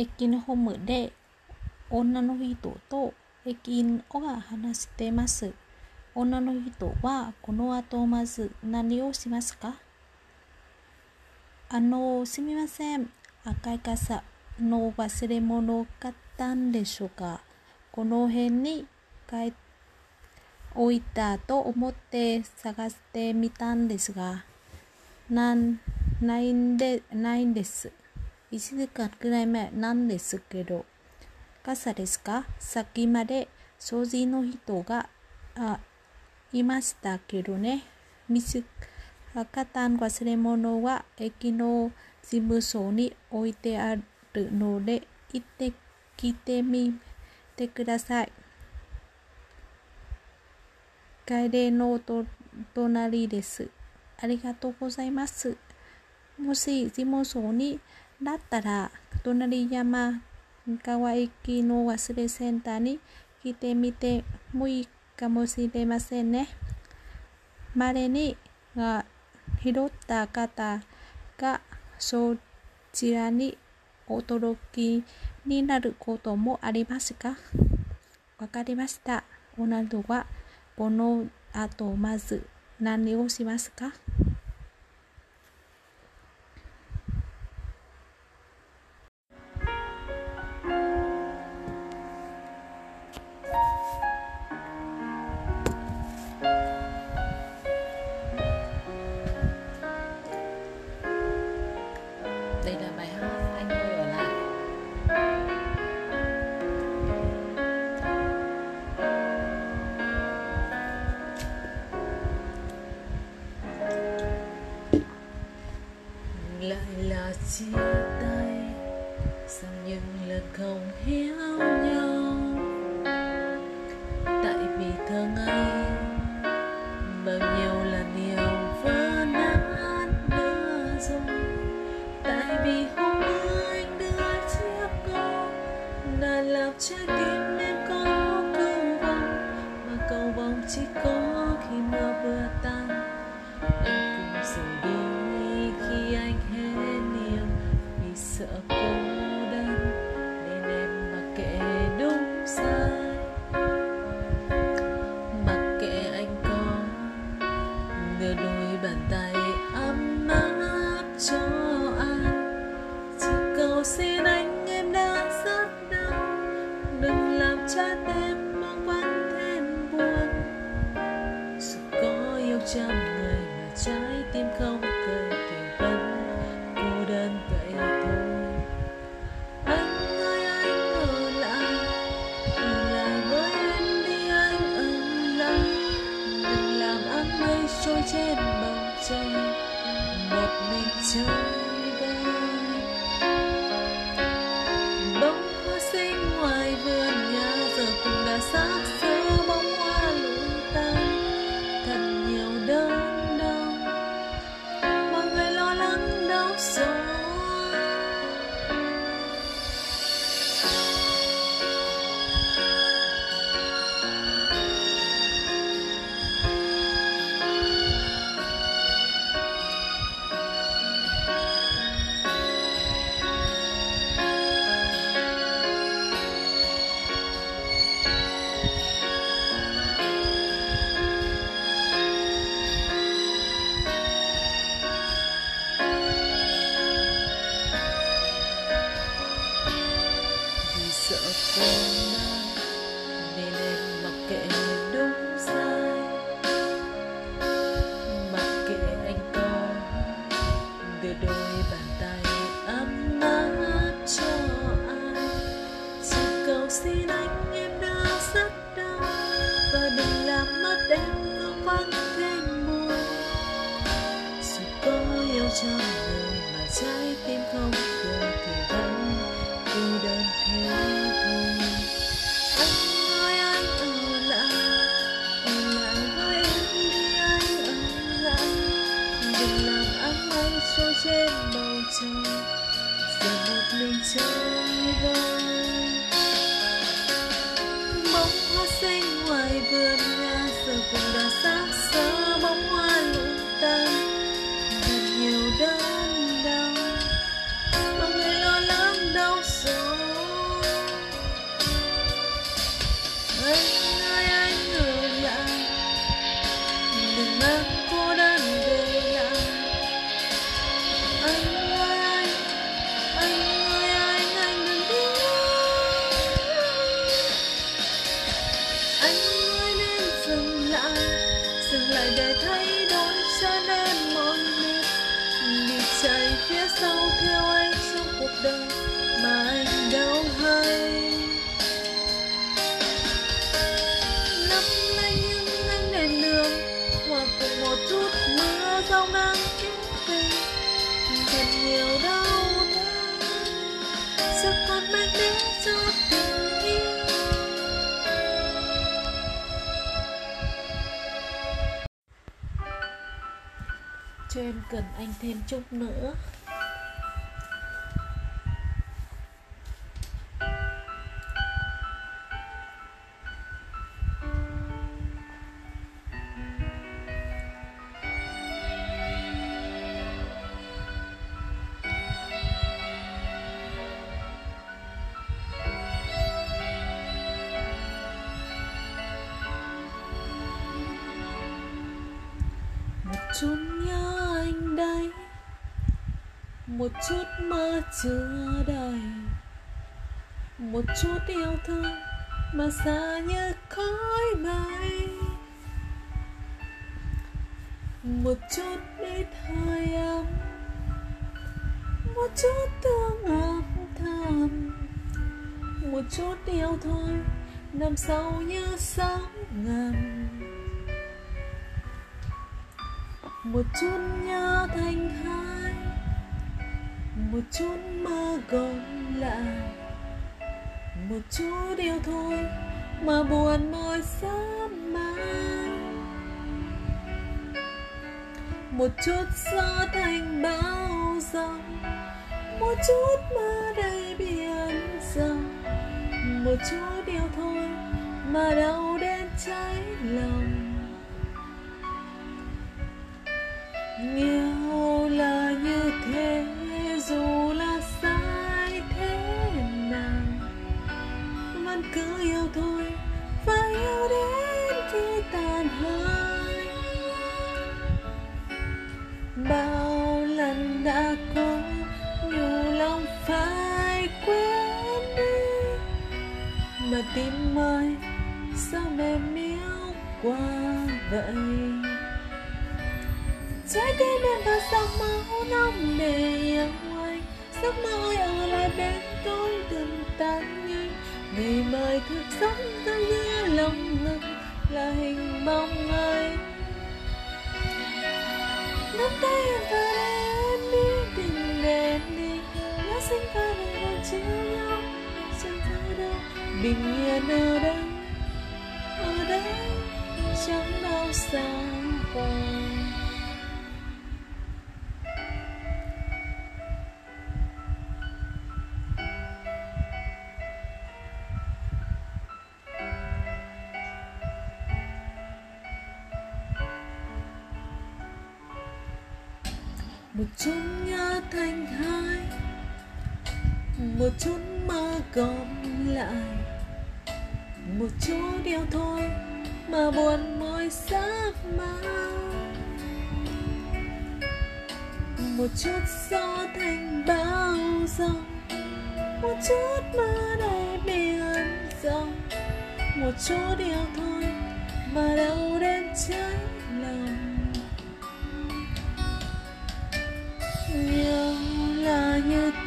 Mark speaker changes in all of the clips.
Speaker 1: 駅のホームで女の人と駅員が話しています。女の人はこの後まず何をしますか？あの、すみません。赤い傘の忘れ物を買ったんでしょうか？この辺に帰置いたと思って探してみたんですが、なんないんで、ないんです。1時間くらい前なんですけど、傘ですか？さっきまで掃除の人がいましたけどね。見つかった忘れ物は駅の事務所に置いてあるので、行ってきてみてください。帰りのと隣です。ありがとうございます。もし事務所にだったら、隣山川駅の忘れセンターに来てみてもいいかもしれませんね。稀にが拾った方がそちらに驚きになることもありますか？わかりました。オナルドはこの後まず何をしますか？Chút nữa. Một chút một chút mơ chưa đầy. Một chút yêu thương mà xa như khói mây một chút ít hơi ấm. Một chút tương âm thầm. Một chút yêu thôi, nằm sâu như sóng ngầm. Một chút nhớ thành hai một chút mơ gom lại. Một chút yêu thôi mà buồn môi sớm mai. Một chút gió thành bao dòng, một chút mơ đầy biển rộng. Một chút yêu thôi mà đau đến cháy lòng. Nhiều là như thế dù là sai thế nào, vẫn cứ yêu thôi và yêu đến khi tàn hơi. Bao lần đã cố nhiều lòng phải quên đi, mà tim ơi, sao mềm yếu quá vậy? Trái tim em đã dòng máu nóng để yêu giấc mơ ơi ở lại bên tôi đừng tan nhanh ngày mai thức giấc ta nghe lòng ngực là hình bóng anh nắm tay em vào đây em đi đừng đèn đi. Lá xanh pha đầy còn chiếu nhau. Chẳng thấy đâu, bình yên ở đây ở đây chẳng đau xa vàng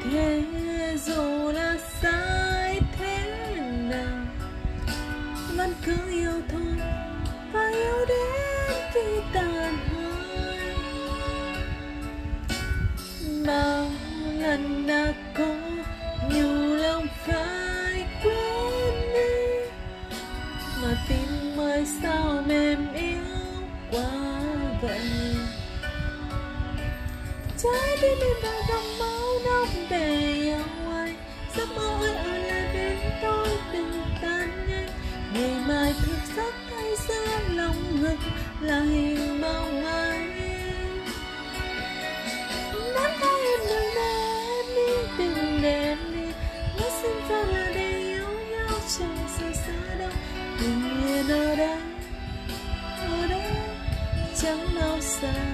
Speaker 1: thế dù là sai thế nào, vẫn cứ yêu thôi và yêu đến khi tàn hơi bao lần đã cố nhiều lòng phải quên đi, mà tim ơi sao mềm yếu quá vậy? Trái tim em đã đau về ông ơi giấc mơ hãy ở lại bên tôi đừng tan nhanh. Ngày mai thức giấc thay ra lòng ngực là hình mong anh nắm tay em đừng để em đi, đừng đi. Nói xin ra là để yêu nhau chẳng xa xa đâu. Bình yên ở đây ở chẳng bao xa.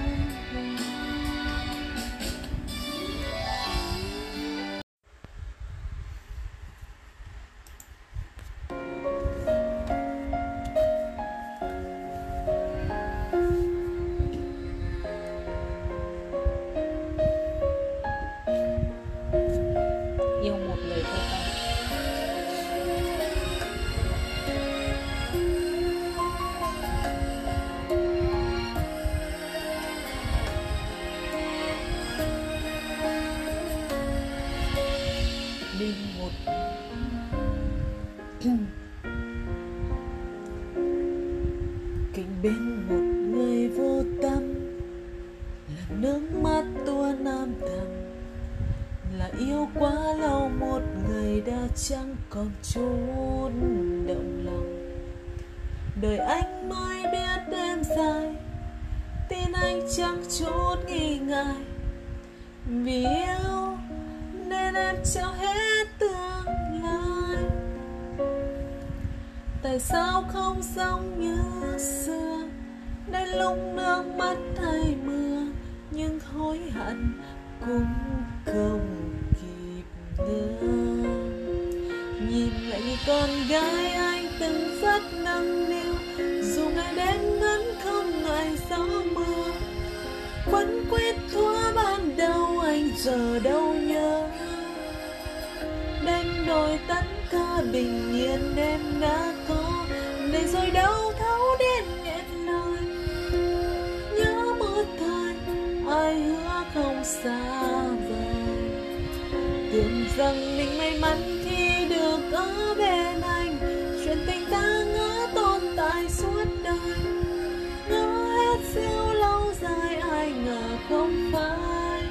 Speaker 1: Không xa vời. Tưởng rằng mình may mắn khi được ở bên anh. Chuyện tình ta ngỡ tồn tại suốt đời. Ngỡ hết siêu lâu dài, ai ngờ không phải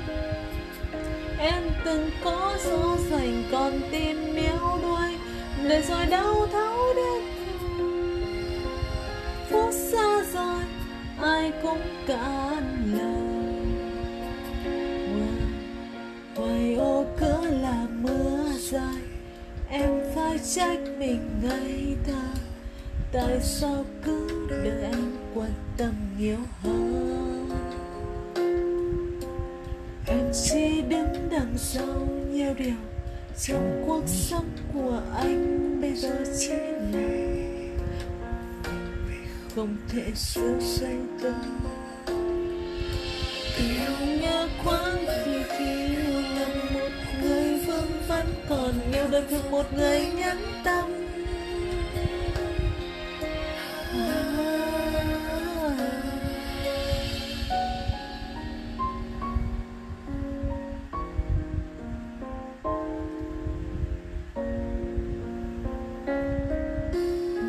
Speaker 1: em từng có so sánh con tim miếu đuôi. Để rồi đau thấu đến phút xa rồi, ai cũng cạn dài. Em phải trách mình ngây thơ. Tại sao cứ đợi anh quan tâm nhiều hơn? Em chỉ đứng đằng sau nhiều điều trong cuộc sống của anh bây giờ chỉ là không thể giữ say tôi yêu nhớ khoáng khi kia vẫn còn yêu đơn thương một người nhẫn tâm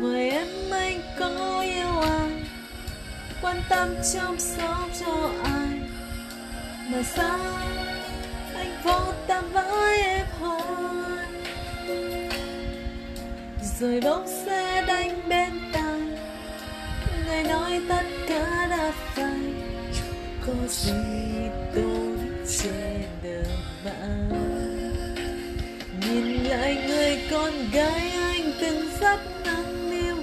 Speaker 1: người em anh có yêu ai? Quan tâm chăm sóc cho ai? Mà sao anh ta tâm với em Rồi bỗng xe đánh bên tai Người nói tất cả đã phải Có gì tôi trên đời bạn. Nhìn lại người con gái anh từng rất nắng niu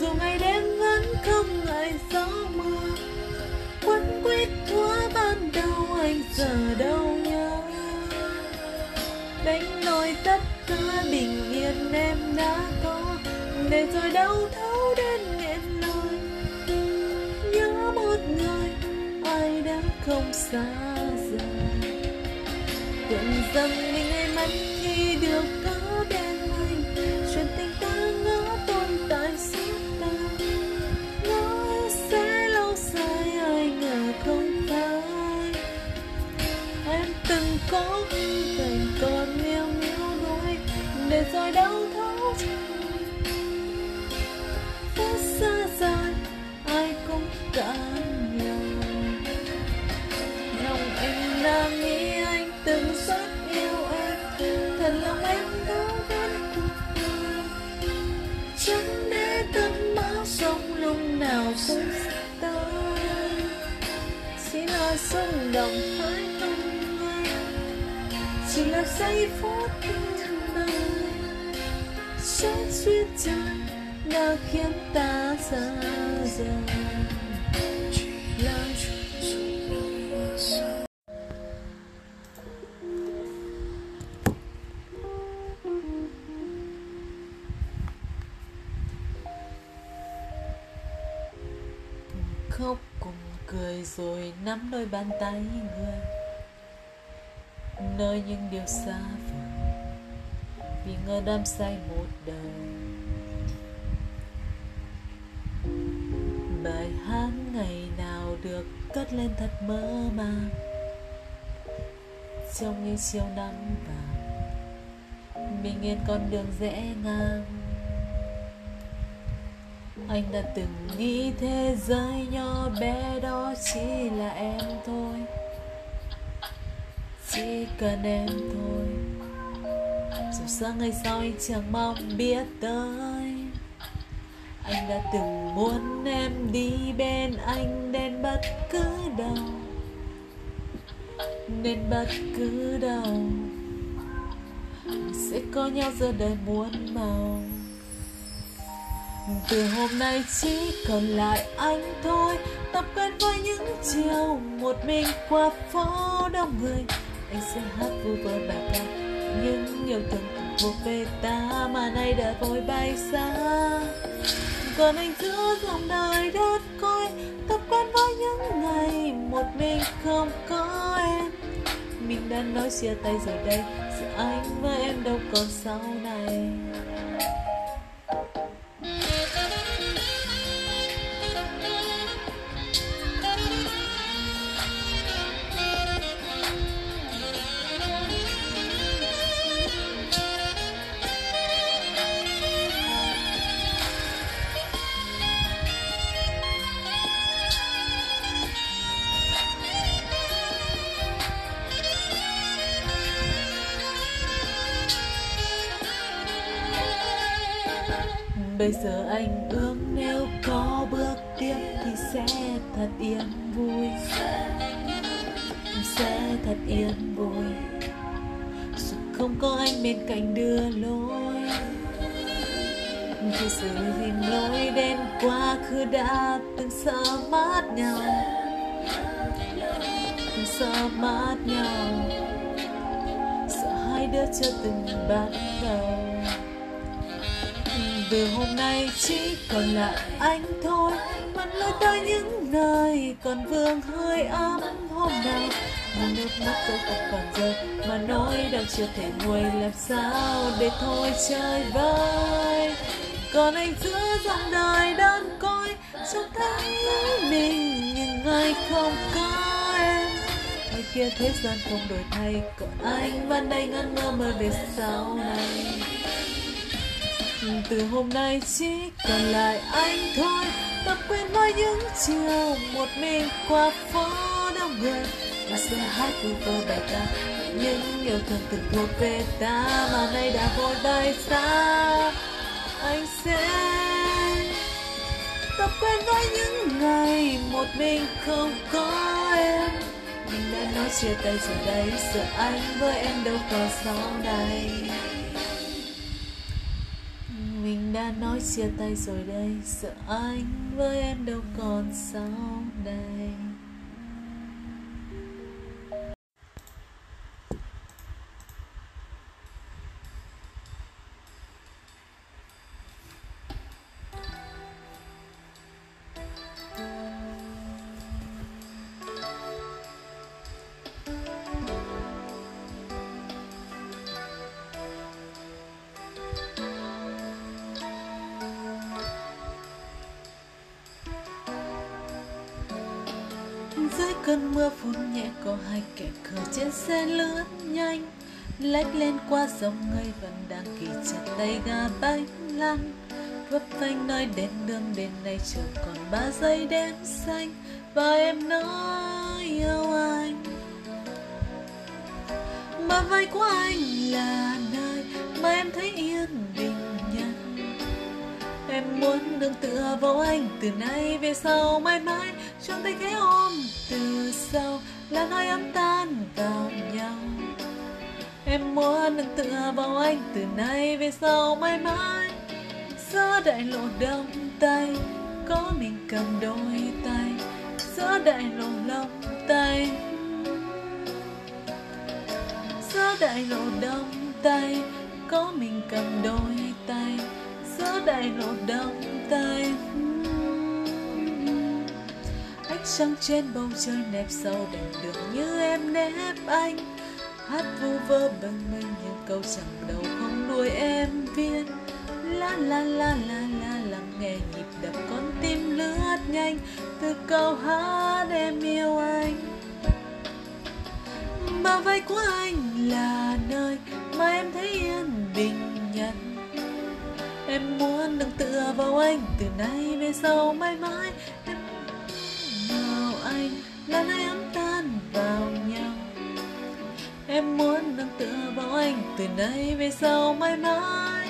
Speaker 1: Dù ngày đêm vẫn không ngại gió mưa Quấn quýt thua ban đầu anh giờ đâu tất bình yên em đã có, Để rồi đau thấu đến nghẹn lời Nhớ một người, ai đã không xa rời. Tưởng rằng mình may mắn chỉ là xung động phải không em chỉ là giây phút thương đời trái duyên trời đã khiến bàn tay người. Nơi những điều xa vời, vì ngờ đam say một đời. Bài hát ngày nào được cất lên thật mơ màng, trong những chiều nắng vàng. Bình yên con đường rẽ ngang anh đã từng nghĩ thế giới nhỏ bé đó chỉ là em thôi. Chỉ cần em thôi. Dù sáng ngày sau anh chẳng mong biết tới. Anh đã từng muốn em đi bên anh đến bất cứ đâu. Nên bất cứ đâu. Sẽ có nhau giờ đời muôn màu từ hôm nay chỉ còn lại anh thôi. Tập quen với những chiều, một mình qua phố đông người. Anh sẽ hát vui với bà ca, những yêu thương từng thuộc về ta mà nay đã vội bay xa. Còn anh giữa dòng đời đất coi tập quen với những ngày một mình không có em. Mình đã nói chia tay rồi đây, giữa anh và em đâu còn sau này. Bây giờ anh ước nếu có bước tiếp thì sẽ thật yên vui. Sẽ thật yên vui. Dù không có anh bên cạnh đưa lối Khi sự tìm lối đến quá khứ đã từng sợ mát nhau. Từng sợ mát nhau. Sợ hai đứa chưa từng bắt đầu từ hôm nay chỉ còn là anh thôi vẫn lối tới những nơi còn vương hơi ấm hôm nào mà nước mắt tôi không còn rơi mà nỗi đau chưa thể nguôi, làm sao để thôi chơi vơi? Còn anh giữa dòng đời đơn côi trông thấy mình nhưng ai không có em ngoài kia thế gian không đổi thay, còn anh vẫn đây ngẩn ngơ mơ về sau này từ hôm nay chỉ còn lại anh thôi. Tập quên với những chiều một mình qua phố đông người. Và sẽ hát vu vơ bài ca những yêu thương từng thuộc về ta. Mà nay đã vội bay xa, anh sẽ tập quen với những ngày một mình không có em. Mình đã nói chia tay rồi đây, giờ anh với em đâu còn sau này đã nói chia tay rồi đây. Sợ anh với em đâu còn sau đây. Xe lướt nhanh, lách lên qua dòng người vẫn đang kỳ chặt tay ga bánh lăn. Vấp phanh nói đến đường đến nay chờ còn ba giây đêm xanh, và em nói yêu anh. Mà vai của anh là nơi mà em thấy yên bình nhân em muốn đừng tựa vào anh từ nay về sau, mãi mãi trong tay cái ôm từ sau là hai ấm tan vào nhau. Em muốn đừng tựa vào anh từ nay về sau mãi mãi. Giữa đại lộ đông tây, có mình cầm đôi tay. Giữa đại lộ long tay giữa đại lộ đông tây, có mình cầm đôi tay. Giữa đại lộ đông tay trăng trên bầu trời nẹp sâu đèn đường như em nép anh. Hát vu vơ bâng mình những câu chẳng đầu không đuôi la la la la lắng nghe nhịp đập con tim lướt nhanh từ câu hát em yêu anh. Mà vai của anh là nơi mà em thấy yên bình nhận em muốn được tựa vào anh từ nay về sau mãi mãi là nơi ấm tan vào nhau. Em muốn được tựa bao anh từ nay về sau mãi mãi.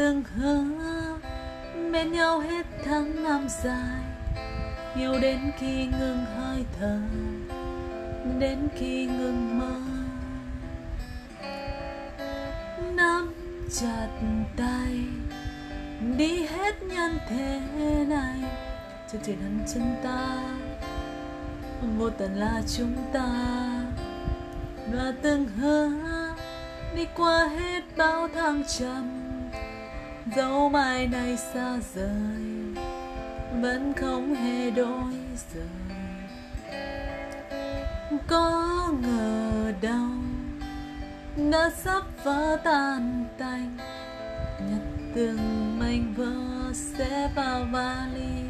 Speaker 1: Từng hứa bên nhau hết tháng năm dài. Yêu đến khi ngừng hơi thở, đến khi ngừng mơ. Nắm chặt tay, đi hết nhân thế này. Cho trên hắn chân ta, vô tận là chúng ta. Và từng hứa đi qua hết bao thăng trầm dẫu mai này xa rời, vẫn không hề đổi rời. Có ngờ đâu, đã sắp vỡ tan tành, nhặt từng mảnh vỡ sẽ vào vali.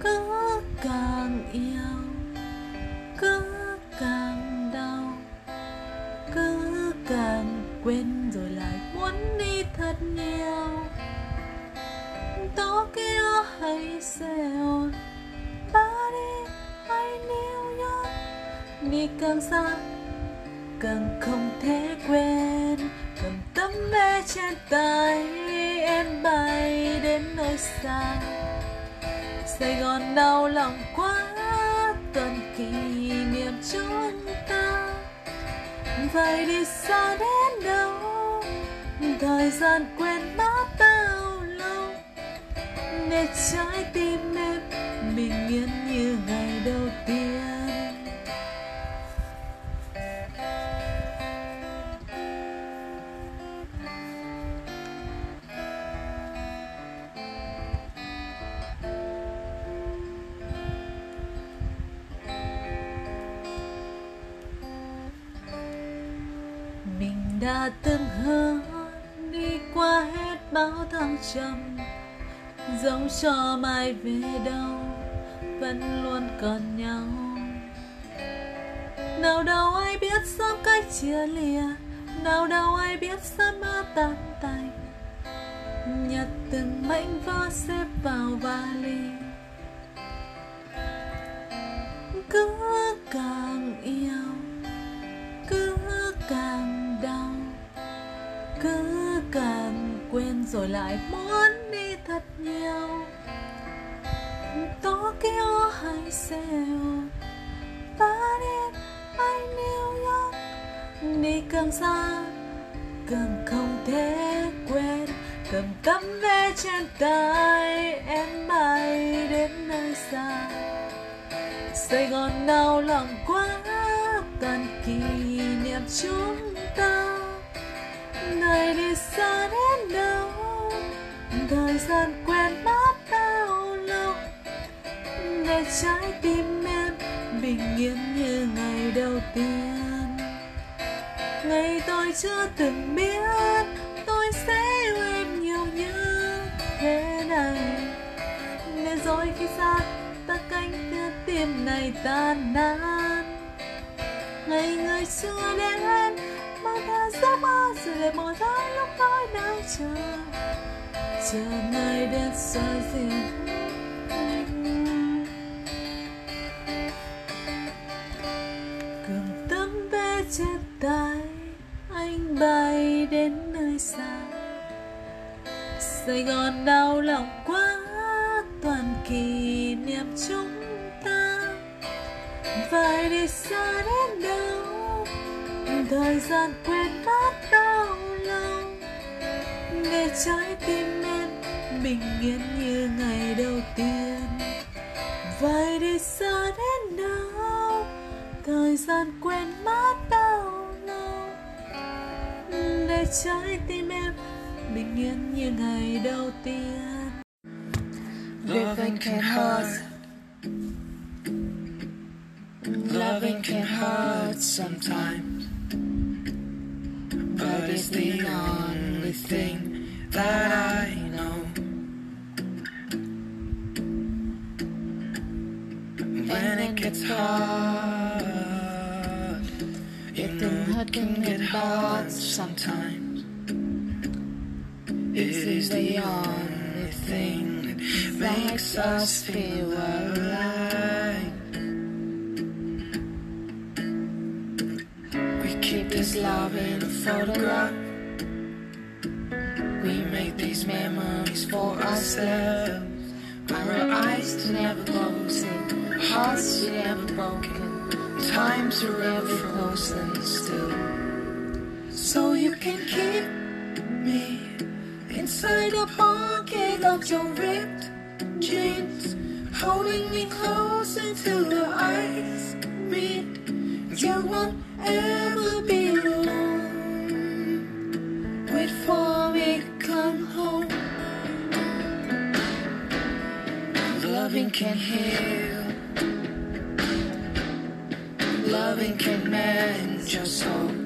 Speaker 1: Cứ càng yêu càng xa, càng không thể quên. Cầm tấm vé trên tay em bay đến nơi xa. Sài Gòn đau lòng quá cần kỷ niệm chúng ta. Vậy đi xa đến đâu? Thời gian quên mất bao lâu? Để trái tim em bình yên như ngày đầu tiên. Trăm dẫu cho mai về đâu, vẫn luôn còn nhau. Nào đâu ai biết sớm cách chia lìa, nào đâu ai biết sớm mơ tan tành. Nhặt từng mảnh vỡ xếp vào vali. Cứ càng yêu, cứ càng đau, cứ càng quên rồi lại muốn đi thật nhiều. Tokyo hay Seoul Paris hay New York đi càng xa càng không thể quên, cầm cắm ve trên tay em bay đến nơi xa. Sài Gòn đau lòng quá, toàn kỷ niệm chúng ta nơi đi xa đến đâu? Thời gian quen mất bao lâu? Để trái tim em bình yên như ngày đầu tiên. Ngày tôi chưa từng biết tôi sẽ yêu em nhiều như thế này. Để rồi khi xa, ta cánh đưa tim này tan nát. Ngày người xưa đến mơ ta giấc mơ rồi một tháng lúc tối nào chờ chờ nơi đến xa diện cầm tấm vé trên tay anh bay đến nơi xa sài gòn đau lòng quá toàn kỷ niệm chúng ta phải đi xa đấy thời gian quên mất đau lòng. Để trái tim em bình yên như ngày đầu tiên. Phải đi xa đến đâu? Thời gian quên mất đau lòng. Để trái tim em bình yên như ngày đầu tiên.
Speaker 2: Loving can hurt. Loving can hurt sometimes. But it's the only thing that I know. When it gets hard, you know it can get hard sometimes. It is the only thing that makes us feel alive. This love in a photograph. We make these memories for ourselves. Our eyes never closing, hearts never broken, times are ever frozen still. So you can keep me inside a pocket of your ripped jeans, holding me close until our eyes meet. You won't ever can heal. Loving can mend your soul.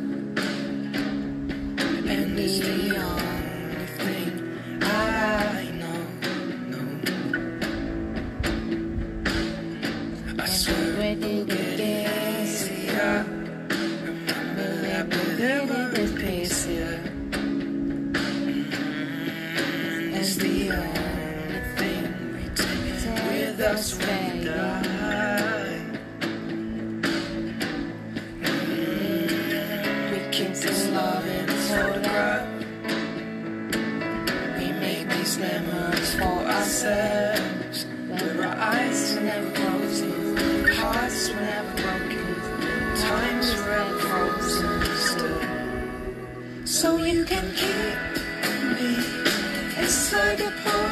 Speaker 2: These memories for ourselves. Where our eyes were never closing, hearts were never broken, times were ever frozen still. So you can keep me inside the pocket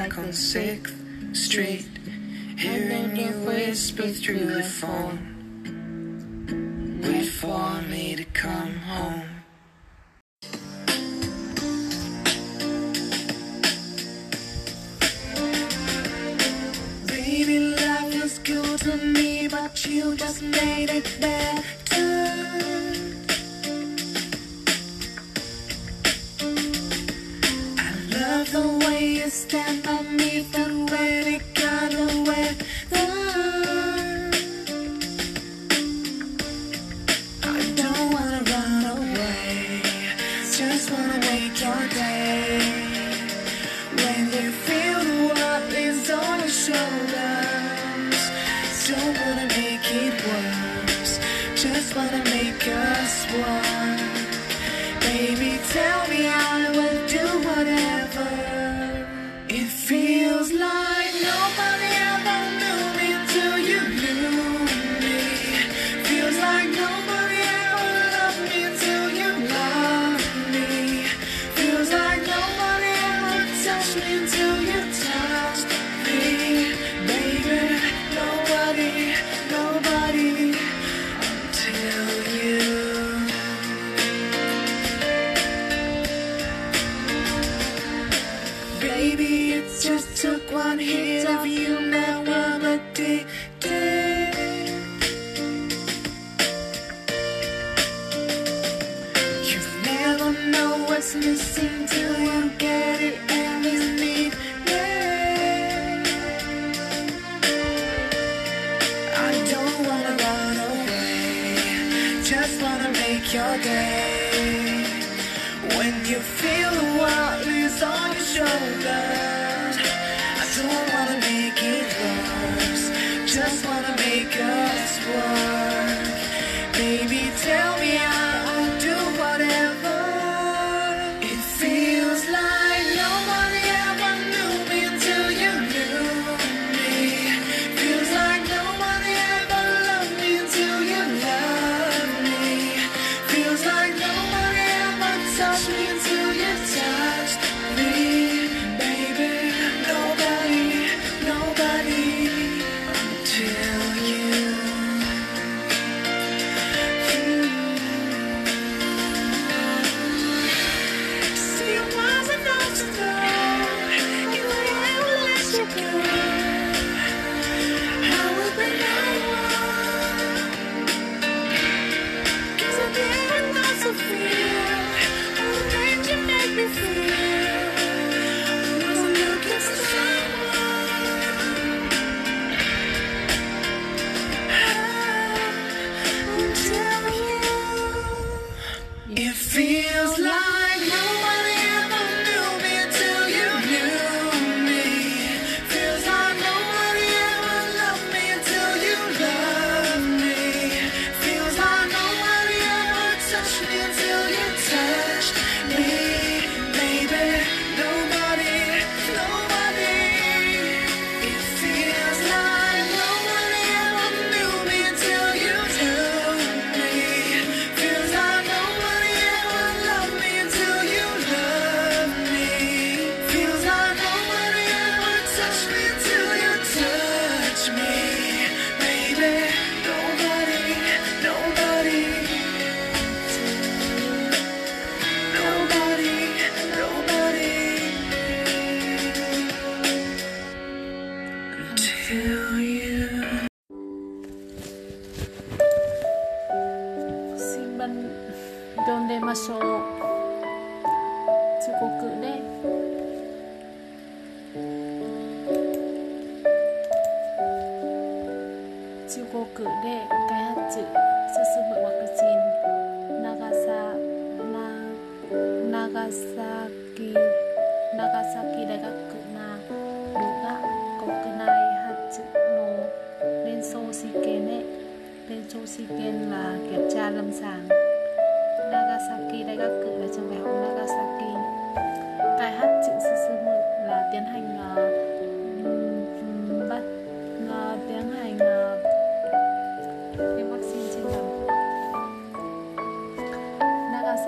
Speaker 2: back on 6th Street, hearing you whisper through the phone. Just wanna make us one.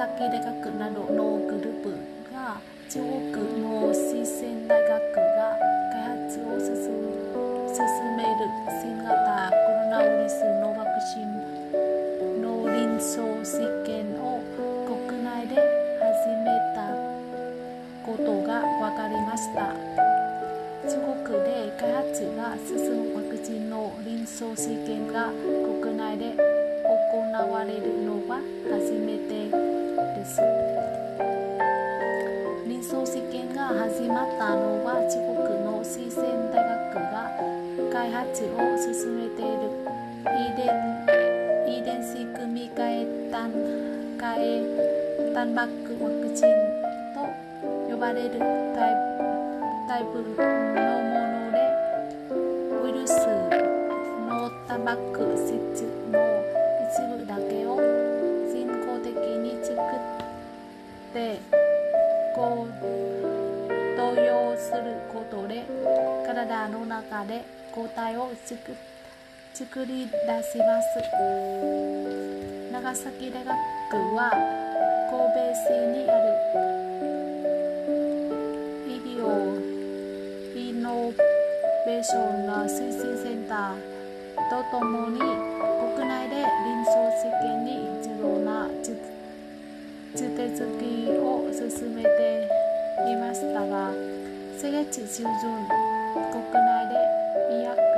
Speaker 3: 崎大学などのグループが中国の推薦大学が開発を進める新型コロナウイルスのワクチンの臨床試験を国内で始めたことが分かりました。中国で開発が進むワクチンの臨床試験が国内で行われるのは初めて。です。臨床試験が始まったのは中国の四川大学が開発を進めている遺伝遺伝子組み換え単換えタンパクワクチンと呼ばれるタイタイプのものでウイルスのタバコ質中で抗体を作作り出します。長崎大学は神戸市にある医療イノベーションの推進センターとともに国内で臨床試験に必要な手手続きを進めていましたが先月中旬国内で 2학년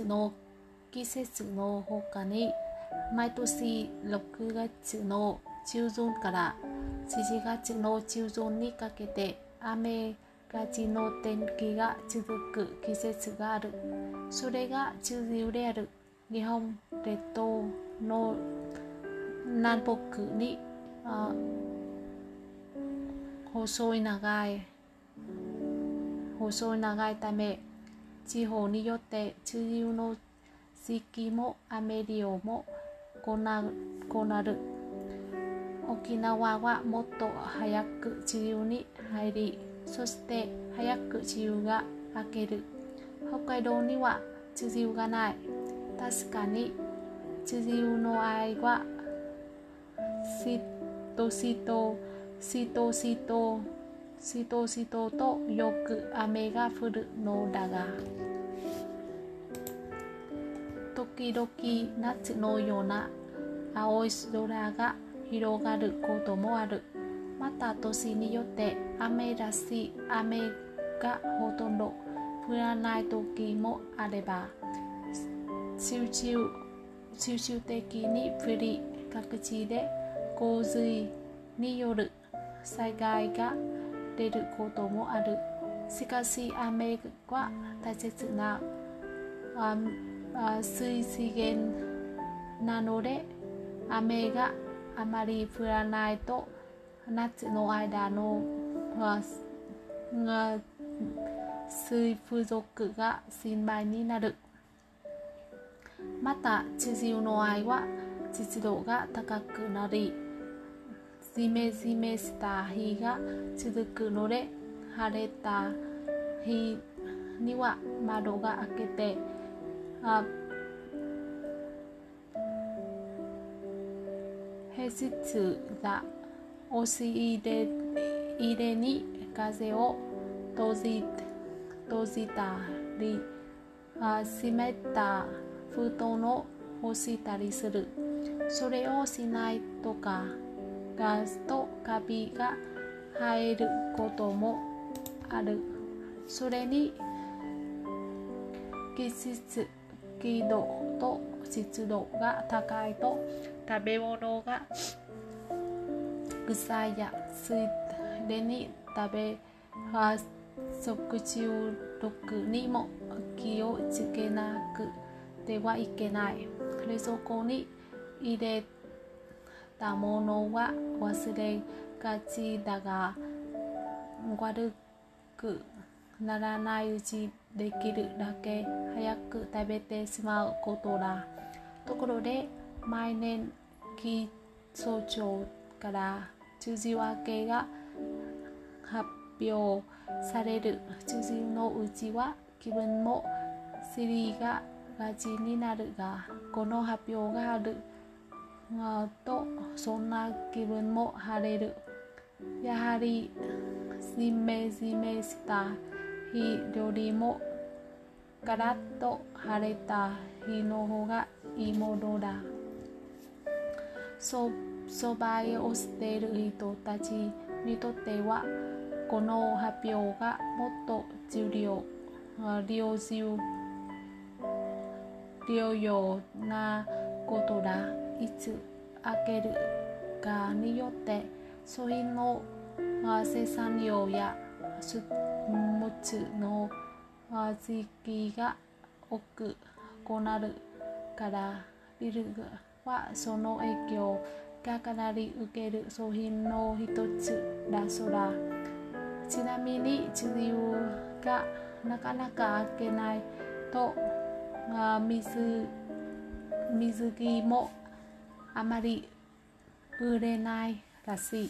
Speaker 3: の季節の他に毎年6月の中旬から7月の中旬にかけて雨がちの天気が続く季節がある。それが中秋である。日本列島の南北に細い長い細い長いため地方によって中秋の時期も雨量も異な異なる。沖縄はもっと早く梅雨に入りそして早く梅雨が明ける。北海道には梅雨がない。確かに梅雨の間はしとしとしとしとしとしととよく雨が降るのだが時々夏のような青い空が広がることもある。また年によって雨らしい雨がほとんど降らない時もあれば集中集中的に降り各地で洪水による災害が出ることもある。しかし雨は大切な水資源なので雨があまり降らないと夏の間の水不足が心配になる。また地球の愛は湿度が高くなりジメジメした日が続くので晴れた日には窓が開けてあ平日が押し入れ入れに風を閉じ閉じたりあ湿った封筒を干したりするそれをしないとかガスとカビが入ることもある。それに季節気度と湿度が高いと食べ物が腐りやすいでに食べは食中毒にも気をつけなくてはいけない。冷蔵庫に入れたものは忘れがちだが悪くならないうちできるだけ早く食べてしまうことだ。ところで毎年気象庁から中字分けが発表される。中字のうちは気分も知りががちになるがこの発表がある。とそんな気分も晴れる。やはりジメジメした日よりもガラッと晴れた日の方がいいものだ。そそばへをしている人たちにとってはこの発表がもっと重要良重療養なことだ。いつ開けるかによって商品の生産量や出物の時期が多くなるからビルはその影響がかなり受ける商品の一つだそうだちなみに治療がなかなか開けないと水水着も Amari Urenai là xỉ